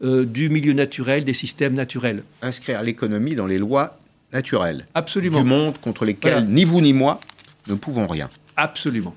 euh, du milieu naturel, des systèmes naturels. Inscrire l'économie dans les lois naturelles. Absolument. Du monde contre lesquelles voilà. ni vous ni moi ne pouvons rien. Absolument.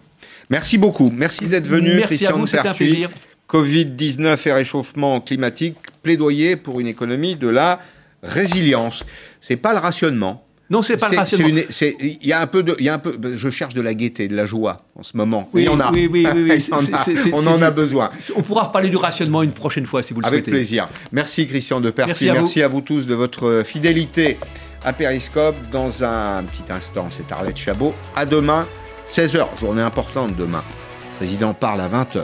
Merci beaucoup. Merci d'être venu, Merci Christian à vous, c'était un plaisir. Covid-19 et réchauffement climatique, plaidoyer pour une économie de la résilience. C'est pas le rationnement. Non, c'est pas le rationnement. Il y a un peu de, il y a un peu. Je cherche de la gaieté, de la joie en ce moment. Oui, on a. oui, oui, oui, oui. on, a, on en a besoin. On pourra reparler du rationnement une prochaine fois si vous le Avec souhaitez. Avec plaisir. Merci Christian de Merci, à, Merci vous. à vous tous de votre fidélité à Périscope. Dans un petit instant, c'est Arlette Chabot. À demain, 16h, journée importante demain. Le président parle à 20h.